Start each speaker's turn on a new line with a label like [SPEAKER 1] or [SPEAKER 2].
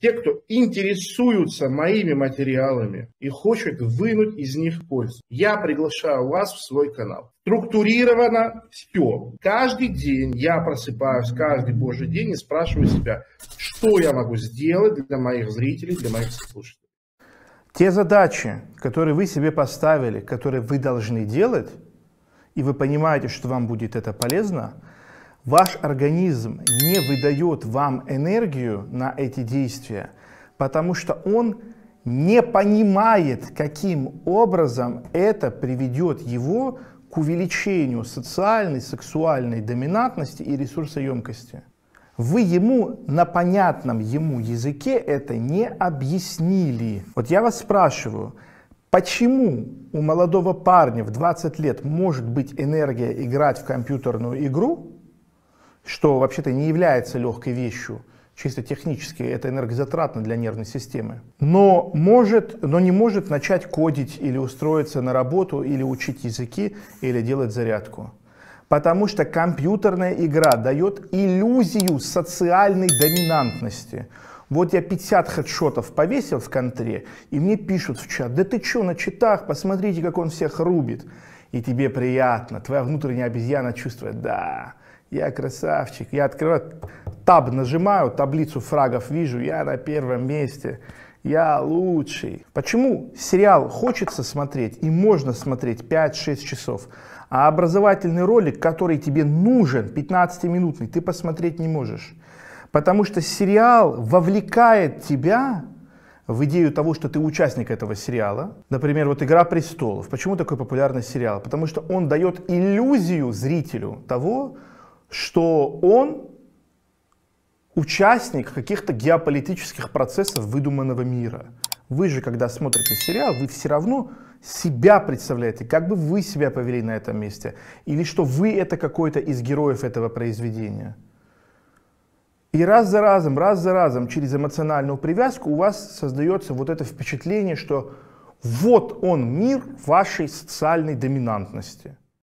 [SPEAKER 1] те, кто интересуются моими материалами и хочет вынуть из них пользу. Я приглашаю вас в свой канал. Структурировано все. Каждый день я просыпаюсь, каждый божий день и спрашиваю себя, что я могу сделать для моих зрителей, для моих слушателей.
[SPEAKER 2] Те задачи, которые вы себе поставили, которые вы должны делать, и вы понимаете, что вам будет это полезно, ваш организм не выдает вам энергию на эти действия, потому что он не понимает, каким образом это приведет его к увеличению социальной, сексуальной доминантности и ресурсоемкости. Вы ему на понятном ему языке это не объяснили. Вот я вас спрашиваю, почему у молодого парня в 20 лет может быть энергия играть в компьютерную игру, что вообще-то не является легкой вещью, чисто технически это энергозатратно для нервной системы, но, может, но не может начать кодить или устроиться на работу, или учить языки, или делать зарядку. Потому что компьютерная игра дает иллюзию социальной доминантности. Вот я 50 хедшотов повесил в контре, и мне пишут в чат, да ты что, на читах, посмотрите, как он всех рубит. И тебе приятно, твоя внутренняя обезьяна чувствует, да, я красавчик. Я открываю таб, нажимаю, таблицу фрагов вижу, я на первом месте. Я лучший. Почему сериал хочется смотреть и можно смотреть 5-6 часов, а образовательный ролик, который тебе нужен, 15-минутный, ты посмотреть не можешь? Потому что сериал вовлекает тебя в идею того, что ты участник этого сериала. Например, вот «Игра престолов». Почему такой популярный сериал? Потому что он дает иллюзию зрителю того, что он участник каких-то геополитических процессов выдуманного мира. Вы же, когда смотрите сериал, вы все равно себя представляете, как бы вы себя повели на этом месте, или что вы это какой-то из героев этого произведения. И раз за разом, раз за разом, через эмоциональную привязку у вас создается вот это впечатление, что вот он мир вашей социальной доминантности.